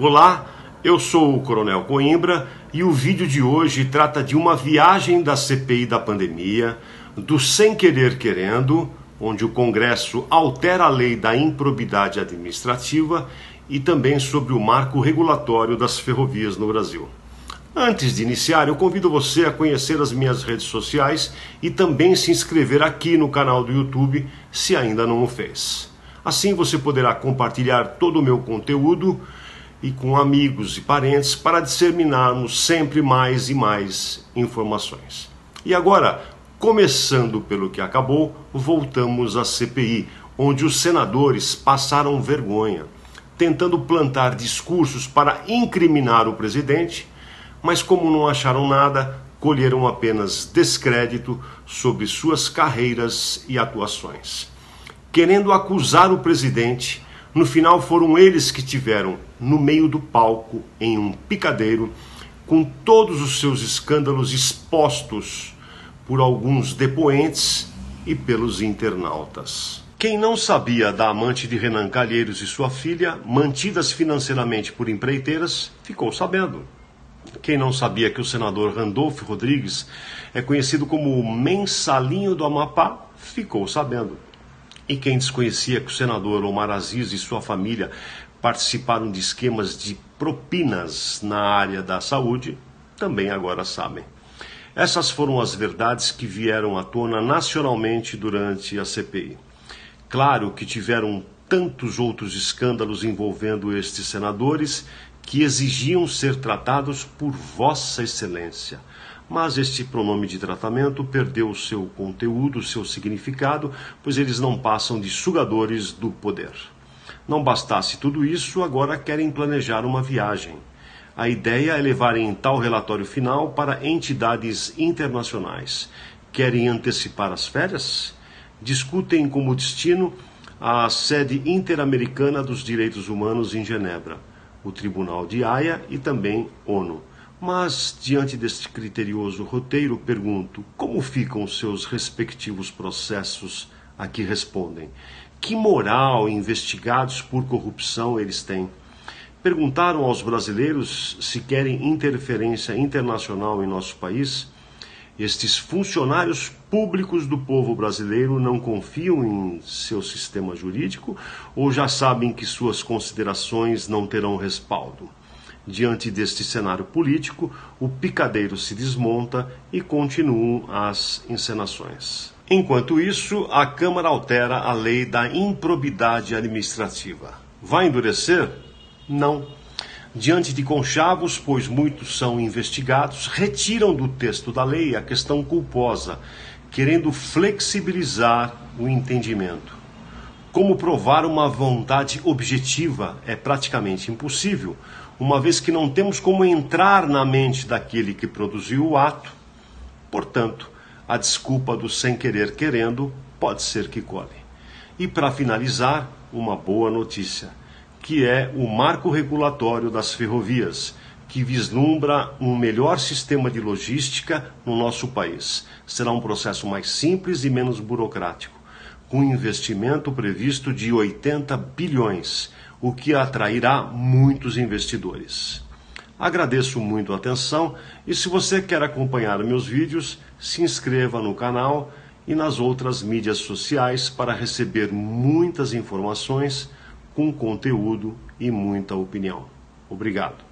Olá, eu sou o Coronel Coimbra e o vídeo de hoje trata de uma viagem da CPI da pandemia, do sem querer querendo, onde o Congresso altera a lei da improbidade administrativa e também sobre o marco regulatório das ferrovias no Brasil. Antes de iniciar, eu convido você a conhecer as minhas redes sociais e também se inscrever aqui no canal do YouTube se ainda não o fez. Assim você poderá compartilhar todo o meu conteúdo e com amigos e parentes para disseminarmos sempre mais e mais informações. E agora, começando pelo que acabou, voltamos à CPI, onde os senadores passaram vergonha, tentando plantar discursos para incriminar o presidente, mas como não acharam nada, colheram apenas descrédito sobre suas carreiras e atuações. Querendo acusar o presidente, no final foram eles que tiveram no meio do palco, em um picadeiro, com todos os seus escândalos expostos por alguns depoentes e pelos internautas. Quem não sabia da amante de Renan Calheiros e sua filha, mantidas financeiramente por empreiteiras, ficou sabendo. Quem não sabia que o senador Randolfo Rodrigues é conhecido como o mensalinho do Amapá, ficou sabendo. E quem desconhecia que o senador Omar Aziz e sua família participaram de esquemas de propinas na área da saúde, também agora sabem. Essas foram as verdades que vieram à tona nacionalmente durante a CPI. Claro que tiveram tantos outros escândalos envolvendo estes senadores que exigiam ser tratados por Vossa Excelência mas este pronome de tratamento perdeu seu conteúdo, seu significado, pois eles não passam de sugadores do poder. Não bastasse tudo isso, agora querem planejar uma viagem. A ideia é levarem tal relatório final para entidades internacionais. Querem antecipar as férias? Discutem como destino a sede interamericana dos direitos humanos em Genebra, o Tribunal de Haia e também ONU. Mas, diante deste criterioso roteiro, pergunto: como ficam os seus respectivos processos a que respondem? Que moral investigados por corrupção eles têm? Perguntaram aos brasileiros se querem interferência internacional em nosso país? Estes funcionários públicos do povo brasileiro não confiam em seu sistema jurídico ou já sabem que suas considerações não terão respaldo? Diante deste cenário político, o picadeiro se desmonta e continuam as encenações. Enquanto isso, a Câmara altera a lei da improbidade administrativa. Vai endurecer? Não. Diante de conchavos, pois muitos são investigados, retiram do texto da lei a questão culposa, querendo flexibilizar o entendimento. Como provar uma vontade objetiva é praticamente impossível, uma vez que não temos como entrar na mente daquele que produziu o ato. Portanto, a desculpa do sem querer querendo pode ser que cole. E para finalizar, uma boa notícia, que é o marco regulatório das ferrovias, que vislumbra um melhor sistema de logística no nosso país. Será um processo mais simples e menos burocrático, com investimento previsto de 80 bilhões o que atrairá muitos investidores. Agradeço muito a atenção e se você quer acompanhar meus vídeos, se inscreva no canal e nas outras mídias sociais para receber muitas informações com conteúdo e muita opinião. Obrigado.